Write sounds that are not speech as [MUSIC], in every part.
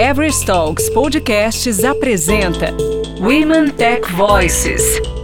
Everest Talks Podcasts apresenta Women Tech Voices.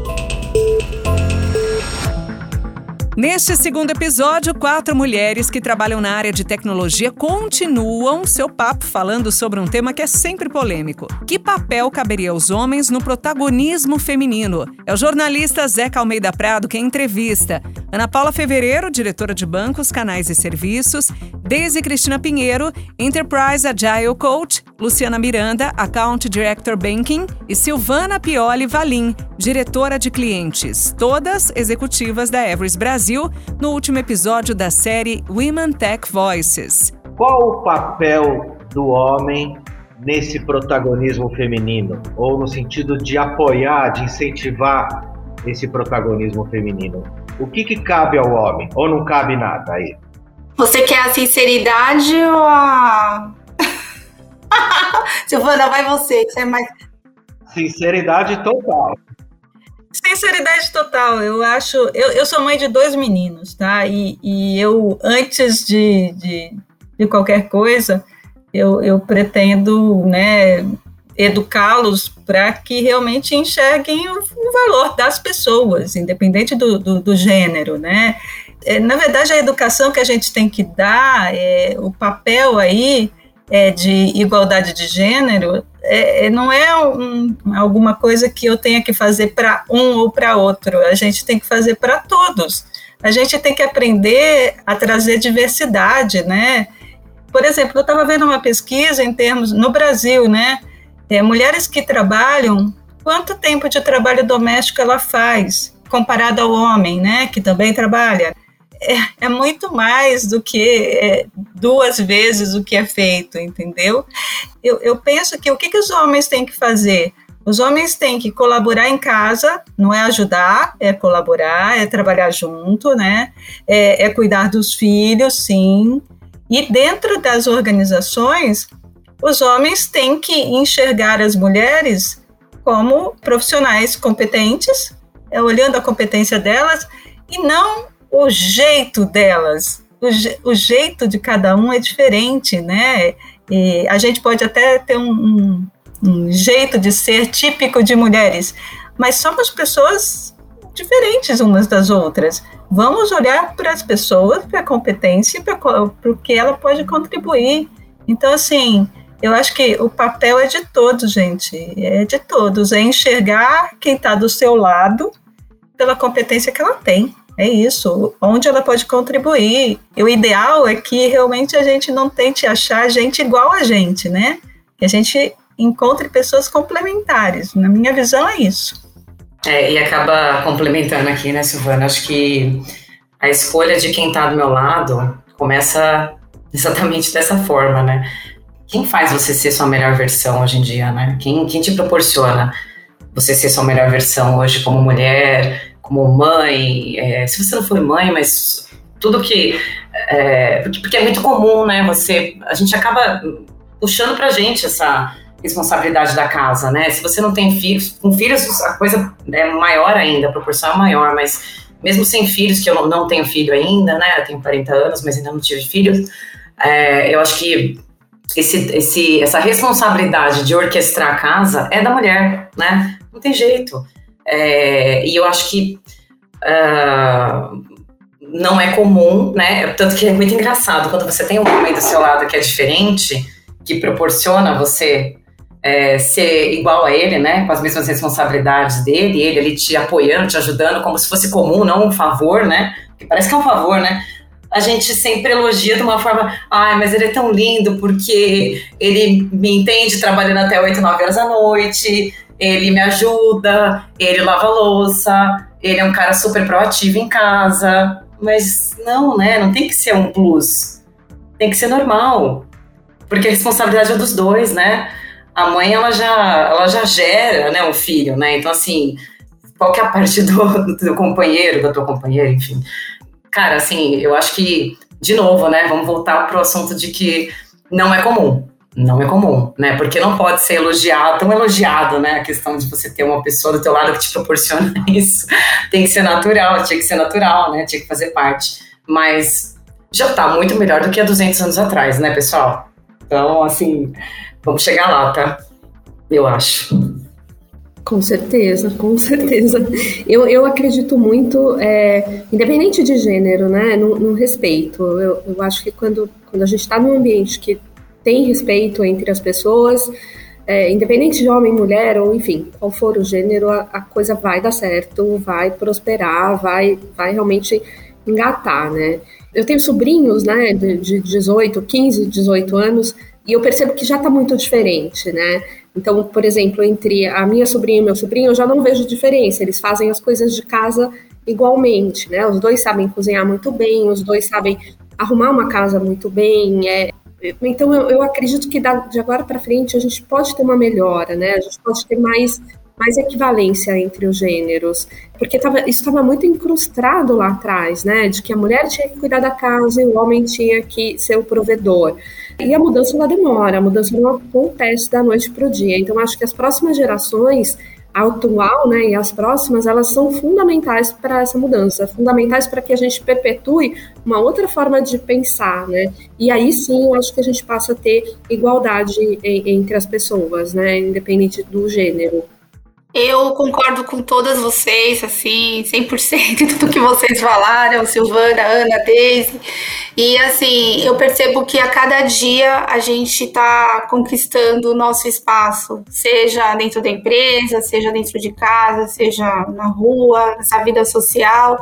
Neste segundo episódio, quatro mulheres que trabalham na área de tecnologia continuam seu papo falando sobre um tema que é sempre polêmico. Que papel caberia aos homens no protagonismo feminino? É o jornalista Zeca Almeida Prado quem entrevista. Ana Paula Fevereiro, diretora de bancos, canais e serviços, Daisy Cristina Pinheiro, Enterprise Agile Coach, Luciana Miranda, Account Director Banking e Silvana Pioli Valim, diretora de clientes, todas executivas da Everest Brasil, no último episódio da série Women Tech Voices. Qual o papel do homem nesse protagonismo feminino? Ou no sentido de apoiar, de incentivar esse protagonismo feminino? O que, que cabe ao homem? Ou não cabe nada aí? Você quer a sinceridade ou a. [LAUGHS] Silvana, vai você, que você é mais. Sinceridade total. Sinceridade total. Eu acho. Eu, eu sou mãe de dois meninos, tá? E, e eu, antes de, de, de qualquer coisa, eu, eu pretendo, né, educá-los para que realmente enxerguem o, o, valor das pessoas, independente do, do, do gênero, né? É, na verdade, a educação que a gente tem que dar, é, o papel aí é, de igualdade de gênero, é, é não é um, alguma coisa que eu tenha que fazer para um ou para outro, a gente tem que fazer para todos. A gente tem que aprender a trazer diversidade, né? Por exemplo, eu estava vendo uma pesquisa em termos, no Brasil, né? É, mulheres que trabalham, quanto tempo de trabalho doméstico ela faz, comparado ao homem, né, que também trabalha? É, é muito mais do que é, duas vezes o que é feito, entendeu? Eu, eu penso que o que, que os homens têm que fazer? Os homens têm que colaborar em casa, não é ajudar, é colaborar, é trabalhar junto, né? É, é, cuidar dos filhos, sim. E dentro das organizações, os homens têm que enxergar as mulheres como profissionais competentes, é, olhando a competência delas, e não o jeito delas. O, je, o jeito de cada um é diferente, né? E a gente pode até ter um, um, um jeito de ser típico de mulheres, mas somos pessoas diferentes umas das outras. Vamos olhar para as pessoas, para a competência, para o que ela pode contribuir. Então, assim, eu acho que o papel é de todos, gente, é de todos, é enxergar quem está do seu lado pela competência que ela tem. É isso, onde ela pode contribuir. E o ideal é que realmente a gente não tente achar gente igual a gente, né? Que a gente encontre pessoas complementares. Na minha visão, é isso. É, e acaba complementando aqui, né, Silvana? Acho que a escolha de quem está do meu lado começa exatamente dessa forma, né? quem faz você ser sua melhor versão hoje em dia, né? Quem, quem te proporciona você ser sua melhor versão hoje como mulher, como mãe? É, se você não for mãe, mas tudo que. É, porque, porque, é muito comum, né? Você, a gente acaba puxando pra gente essa responsabilidade da casa, né? Se você não tem filhos, com filhos a coisa é maior ainda, a proporção é maior, mas mesmo sem filhos, que eu não tenho filho ainda, né? Eu tenho 40 anos, mas ainda não tive filhos. É, eu acho que esse, esse, essa responsabilidade de orquestrar a casa é da mulher, né? Não tem jeito. É, e eu acho que uh, não é comum, né? Tanto que é muito engraçado quando você tem um homem do seu lado que é diferente, que proporciona você é, ser igual a ele, né? Com as mesmas responsabilidades dele, ele ali te apoiando, te ajudando, como se fosse comum, não um favor, né? Que parece que é um favor, né? a gente sempre elogia de uma forma, ai, ah, mas ele é tão lindo porque ele me entende trabalhando até 8, 9 horas da noite, ele me ajuda, ele lava louça, ele é um cara super proativo em casa. Mas não, né? Não tem que ser um plus. Tem que ser normal. Porque a responsabilidade é dos dois, né? A mãe, ela já, ela já gera, né, um filho, né? Então, assim, qual que é a parte [LAUGHS] do, do companheiro, da tua companheira, enfim cara, assim, eu acho que, de novo, né, vamos voltar pro assunto de que não é comum. Não é comum, né? Porque não pode ser elogiado, tão elogiado, né? A questão de você ter uma pessoa do teu lado que te proporciona [LAUGHS] isso. Tem que ser natural, tinha que ser natural, né? Tinha que fazer parte. Mas já tá muito melhor do que há 200 anos atrás, né, pessoal? Então, assim, Vamos chegar lá, tá? Eu acho. Com certeza, com certeza. Eu, eu acredito muito, é, independente de gênero, né, no, no respeito. Eu, eu, acho que quando, quando a gente está num ambiente que tem respeito entre as pessoas, é, independente de homem, mulher, ou enfim, qual for o gênero, a, a, coisa vai dar certo, vai prosperar, vai, vai realmente engatar, né? Eu tenho sobrinhos, né, de, de 18, 15, 18 anos, e eu percebo que já está muito diferente, né? Então, por exemplo, entre a minha sobrinha e meu sobrinho, eu já não vejo diferença. Eles fazem as coisas de casa igualmente, né? Os dois sabem cozinhar muito bem, os dois sabem arrumar uma casa muito bem. É... Então, eu, eu acredito que de agora para frente a gente pode ter uma melhora, né? A gente pode ter mais mais equivalência entre os gêneros, porque tava, isso estava muito incrustado lá atrás, né, de que a mulher tinha que cuidar da casa e o homem tinha que ser o provedor. E a mudança ela demora, a mudança não acontece da noite para o dia. Então, acho que as próximas gerações, atual né, e as próximas, elas são fundamentais para essa mudança, fundamentais para que a gente perpetue uma outra forma de pensar, né? E aí sim, eu acho que a gente passa a ter igualdade entre as pessoas, né, independente do gênero. Eu concordo com todas vocês, assim, 100% do que vocês falaram, Silvana, Ana, Deise. E, assim, eu percebo que a cada dia a gente está conquistando o nosso espaço, seja dentro da empresa, seja dentro de casa, seja na rua, nessa vida social.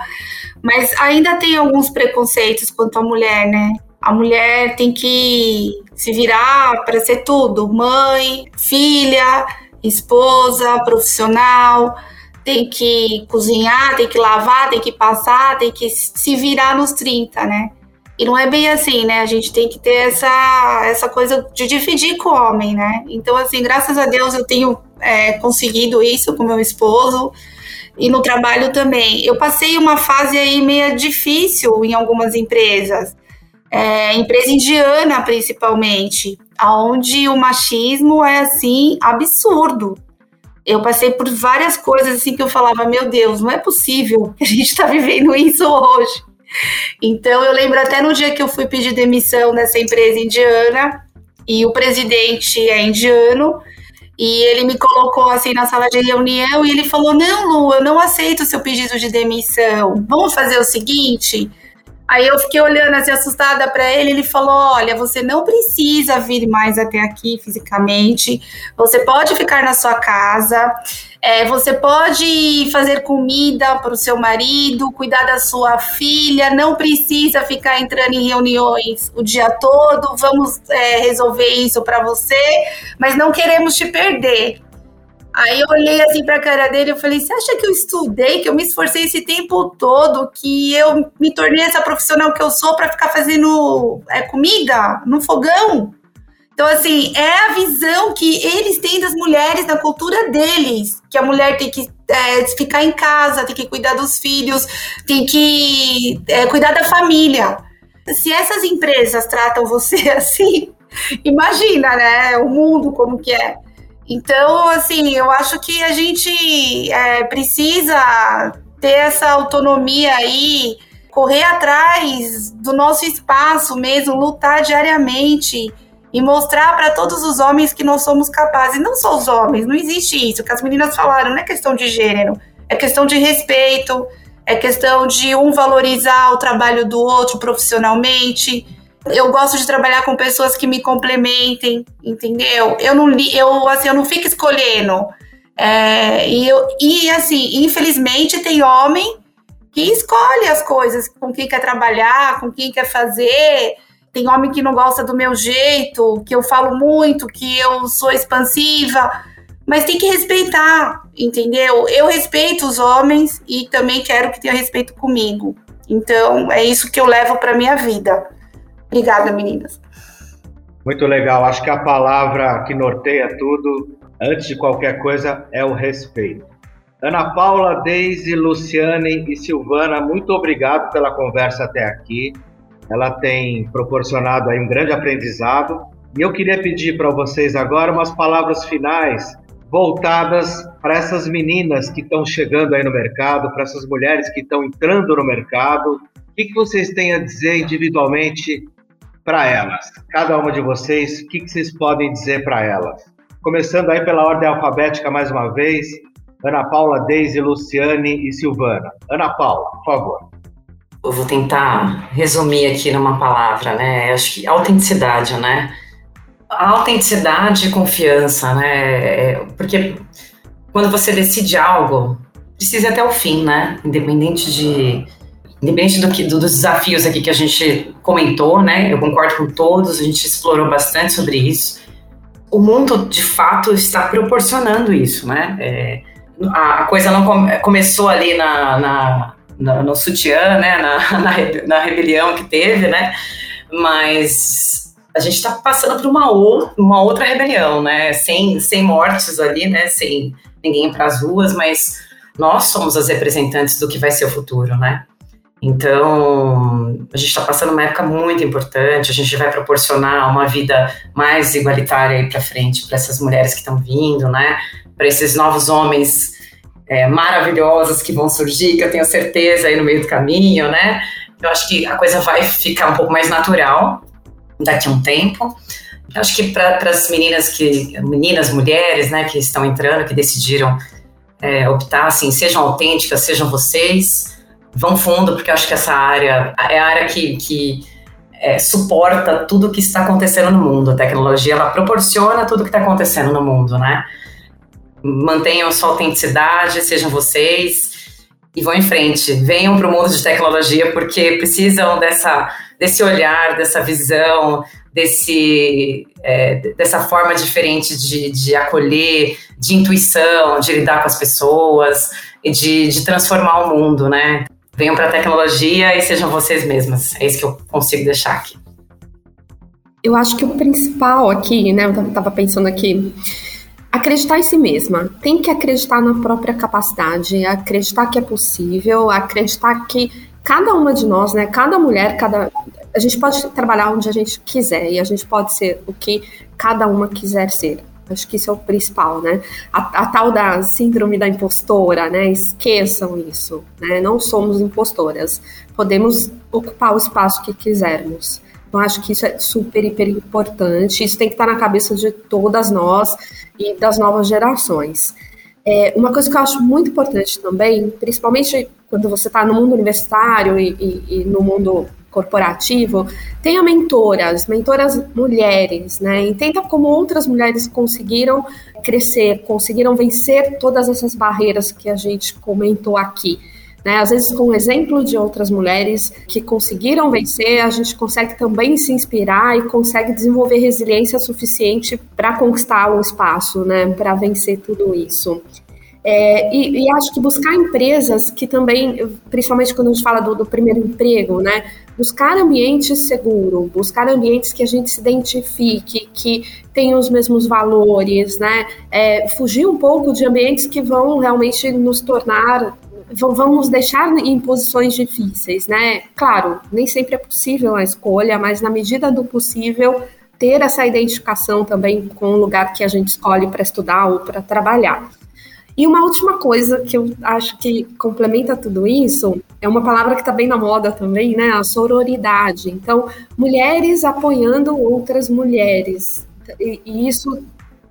Mas ainda tem alguns preconceitos quanto à mulher, né? A mulher tem que se virar para ser tudo: mãe, filha esposa, profissional, tem que cozinhar, tem que lavar, tem que passar, tem que se virar nos 30, né? E não é bem assim, né? A gente tem que ter essa, essa coisa de dividir com o homem, né? Então, assim, graças a Deus eu tenho é, conseguido isso com meu esposo e no trabalho também. Eu passei uma fase aí meio difícil em algumas empresas, é, empresa indiana principalmente, onde o machismo é assim absurdo. Eu passei por várias coisas assim que eu falava, meu Deus, não é possível que a gente está vivendo isso hoje. Então eu lembro até no dia que eu fui pedir demissão nessa empresa indiana e o presidente é indiano e ele me colocou assim na sala de reunião e ele falou: "Não, Lu, eu não aceito o seu pedido de demissão. Vamos fazer o seguinte, Aí eu fiquei olhando assim, assustada para ele. Ele falou: Olha, você não precisa vir mais até aqui fisicamente. Você pode ficar na sua casa. É, você pode fazer comida para o seu marido, cuidar da sua filha. Não precisa ficar entrando em reuniões o dia todo. Vamos é, resolver isso para você, mas não queremos te perder. Aí eu olhei assim para a cara dele e falei: Você acha que eu estudei, que eu me esforcei esse tempo todo, que eu me tornei essa profissional que eu sou para ficar fazendo é, comida no fogão? Então, assim, é a visão que eles têm das mulheres na cultura deles, que a mulher tem que é, ficar em casa, tem que cuidar dos filhos, tem que é, cuidar da família. Se essas empresas tratam você [LAUGHS] assim, imagina, né? O mundo como que é. Então, assim, eu acho que a gente é, precisa ter essa autonomia aí, correr atrás do nosso espaço mesmo, lutar diariamente e mostrar para todos os homens que nós somos capazes. Não só os homens, não existe isso. que as meninas falaram não é questão de gênero, é questão de respeito, é questão de um valorizar o trabalho do outro profissionalmente eu gosto de trabalhar com pessoas que me complementem, entendeu? Eu não eu assim, eu não fico escolhendo. É, e, eu, e assim, infelizmente tem homem que escolhe as coisas, com quem quer trabalhar, com quem quer fazer. Tem homem que não gosta do meu jeito, que eu falo muito, que eu sou expansiva, mas tem que respeitar, entendeu? Eu respeito os homens e também quero que tenha respeito comigo. Então, é isso que eu levo para minha vida. Obrigada, meninas. Muito legal. Acho que a palavra que norteia tudo, antes de qualquer coisa, é o respeito. Ana Paula, Deise, Luciane e Silvana, muito obrigado pela conversa até aqui. Ela tem proporcionado aí um grande aprendizado. E eu queria pedir para vocês agora umas palavras finais voltadas para essas meninas que estão chegando aí no mercado, para essas mulheres que estão entrando no mercado. O que, que vocês têm a dizer individualmente para elas? Cada uma de vocês, o que, que vocês podem dizer para elas? Começando aí pela ordem alfabética mais uma vez, Ana Paula, Deise, Luciane e Silvana. Ana Paula, por favor. Eu vou tentar resumir aqui numa palavra, né? Acho que autenticidade, né? A autenticidade e confiança, né? É, porque quando você decide algo, precisa até o fim, né? Independente de independente do que, do, dos desafios aqui que a gente comentou, né? Eu concordo com todos, a gente explorou bastante sobre isso. O mundo, de fato, está proporcionando isso, né? É, a coisa não come, começou ali na, na, na, no sutiã, né? Na, [LAUGHS] na, na, rebelião que teve, né? Mas a gente está passando por uma, ou, uma outra rebelião, né? Sem, sem mortes ali, né? Sem ninguém para as ruas, mas nós somos as representantes do que vai ser o futuro, né? Então, a gente está passando uma época muito importante, a gente vai proporcionar uma vida mais igualitária aí para frente para essas mulheres que estão vindo, né? Para esses novos homens é, maravilhosos que vão surgir, que eu tenho certeza aí no meio do caminho, né? Eu acho que a coisa vai ficar um pouco mais natural daqui a um tempo. Eu acho que para as meninas que, meninas, mulheres, né, que estão entrando, que decidiram é, optar, assim, sejam autênticas, sejam vocês vão fundo, porque eu acho que essa área é a área que, que é, suporta tudo o que está acontecendo no mundo. A tecnologia, ela proporciona tudo o que está acontecendo no mundo, né? Mantenham sua autenticidade, sejam vocês e vão em frente. Venham para o mundo de tecnologia porque precisam dessa, desse olhar, dessa visão, desse, é, dessa forma diferente de, de acolher, de intuição, de lidar com as pessoas e de, de transformar o mundo, né? Venham para a tecnologia e sejam vocês mesmas. É isso que eu consigo deixar aqui. Eu acho que o principal aqui, né, eu estava pensando aqui, acreditar em si mesma. Tem que acreditar na própria capacidade, acreditar que é possível, acreditar que cada uma de nós, né, cada mulher, cada a gente pode trabalhar onde a gente quiser e a gente pode ser o que cada uma quiser ser. Acho que isso é o principal, né? A, a, tal da síndrome da impostora, né? Esqueçam isso, né? Não somos impostoras. Podemos ocupar o espaço que quisermos. Então, acho que isso é super, hiper importante. Isso tem que estar na cabeça de todas nós e das novas gerações. É, uma coisa que eu acho muito importante também, principalmente quando você está no mundo universitário e, e, e no mundo corporativo, tenha mentoras, mentoras mulheres, né? Entenda como outras mulheres conseguiram crescer, conseguiram vencer todas essas barreiras que a gente comentou aqui. Né? Às vezes, com o exemplo de outras mulheres que conseguiram vencer, a gente consegue também se inspirar e consegue desenvolver resiliência suficiente para conquistar o espaço, né? para vencer tudo isso. É, e, e, acho que buscar empresas que também, principalmente quando a gente fala do, do primeiro emprego, né? Buscar ambientes seguros, buscar ambientes que a gente se identifique, que tenham os mesmos valores, né? É, fugir um pouco de ambientes que vão realmente nos tornar nos deixar em posições difíceis, né? Claro, nem sempre é possível a escolha, mas na medida do possível ter essa identificação também com o lugar que a gente escolhe para estudar ou para trabalhar. E uma última coisa que eu acho que complementa tudo isso é uma palavra que está bem na moda também, né? A sororidade. Então, mulheres apoiando outras mulheres. E, e isso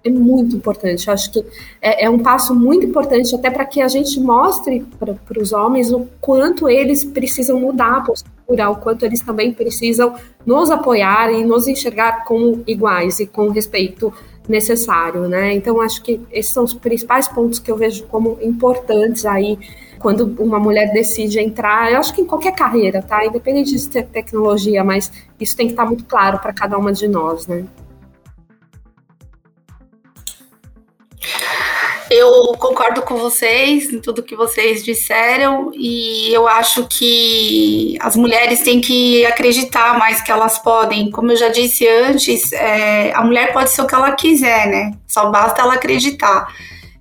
é muito importante. Eu acho que é, é, um passo muito importante até para que a gente mostre para os homens o quanto eles precisam mudar a postura, o quanto eles também precisam nos apoiar e nos enxergar como iguais e com respeito necessário, né? Então acho que esses são os principais pontos que eu vejo como importantes aí quando uma mulher decide entrar, eu acho que em qualquer carreira, tá? Independente de ter tecnologia, mas isso tem que estar muito claro para cada uma de nós, né? Eu concordo com vocês em tudo que vocês disseram e eu acho que as mulheres têm que acreditar mais que elas podem. Como eu já disse antes, é, a mulher pode ser o que ela quiser, né? Só basta ela acreditar.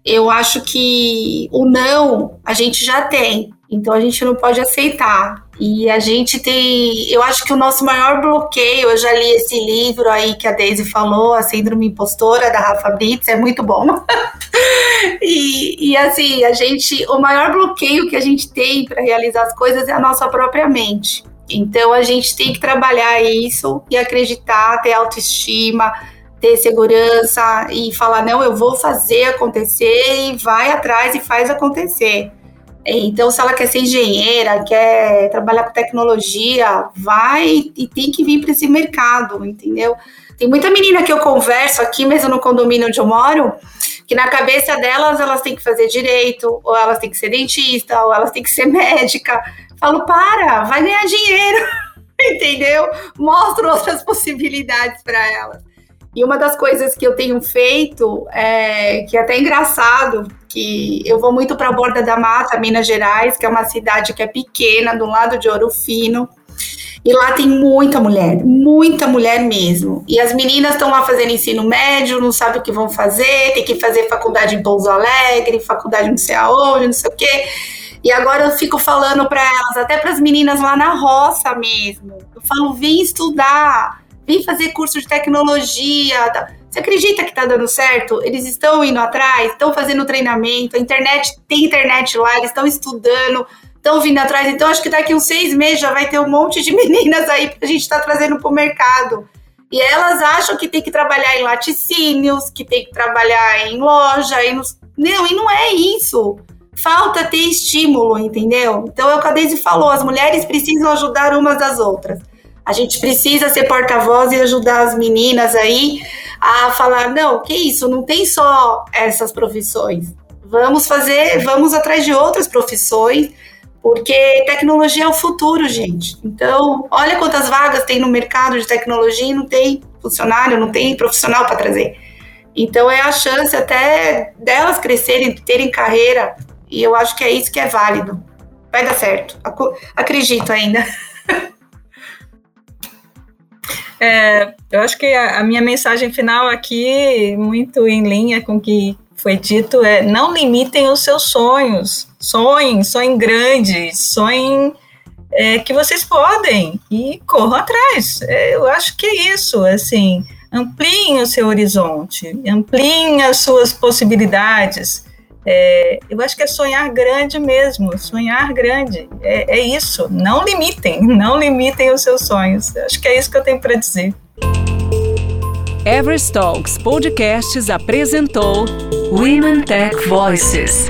Eu acho que o não a gente já tem, então a gente não pode aceitar. E a gente tem. Eu acho que o nosso maior bloqueio, eu já li esse livro aí que a Daisy falou, A Síndrome Impostora, da Rafa Brits, é muito bom. [LAUGHS] e, e assim, a gente. O maior bloqueio que a gente tem para realizar as coisas é a nossa própria mente. Então a gente tem que trabalhar isso e acreditar, ter autoestima, ter segurança e falar: não, eu vou fazer acontecer e vai atrás e faz acontecer. Então, se ela quer ser engenheira, quer trabalhar com tecnologia, vai e tem que vir para esse mercado, entendeu? Tem muita menina que eu converso aqui, mesmo no condomínio onde eu moro, que na cabeça delas elas têm que fazer direito, ou elas têm que ser dentista, ou elas têm que ser médica. Falo, para, vai ganhar dinheiro, [LAUGHS] entendeu? Mostro outras possibilidades para elas. E uma das coisas que eu tenho feito, é, que é até engraçado, que eu vou muito para a Borda da Mata, Minas Gerais, que é uma cidade que é pequena, do lado de Ouro Fino. E lá tem muita mulher, muita mulher mesmo. E as meninas estão lá fazendo ensino médio, não sabem o que vão fazer, tem que fazer faculdade em Pouso Alegre, faculdade não sei aonde, não sei o quê. E agora eu fico falando para elas, até para as meninas lá na roça mesmo. Eu falo, vem estudar, vem fazer curso de tecnologia. Tá? Você acredita que está dando certo? Eles estão indo atrás, estão fazendo treinamento, a internet tem internet lá, eles estão estudando, estão vindo atrás. Então, acho que daqui uns seis meses já vai ter um monte de [LAUGHS] meninas aí para a gente estar tá trazendo para o mercado. E elas acham que tem que trabalhar em laticínios, que tem que trabalhar em loja, e nos... não, e não é isso. Falta ter estímulo, entendeu? Então é o que a Daisy falou, as mulheres precisam ajudar umas às outras. A gente precisa ser porta-voz e ajudar as meninas aí a falar: não, que isso, não tem só essas profissões. Vamos fazer, vamos atrás de outras profissões, porque tecnologia é o futuro, gente. Então, olha quantas vagas tem no mercado de tecnologia e não tem funcionário, não tem profissional para trazer. Então, é a chance até delas crescerem, terem carreira, e eu acho que é isso que é válido. Vai dar certo. Acredito ainda. [LAUGHS] É, eu acho que a, a, minha mensagem final aqui, muito em linha com o que foi dito, é não limitem os seus sonhos. Sonhem, sonhem grandes, sonhem é, que vocês podem e corram atrás. É, eu acho que é isso, assim, ampliem o seu horizonte, ampliem as suas possibilidades. É, eu acho que é sonhar grande mesmo, sonhar grande. É, é, isso. Não limitem, [LAUGHS] não limitem os seus sonhos. Acho que é isso que eu tenho para dizer. Everest Talks Podcasts apresentou Women Tech Voices.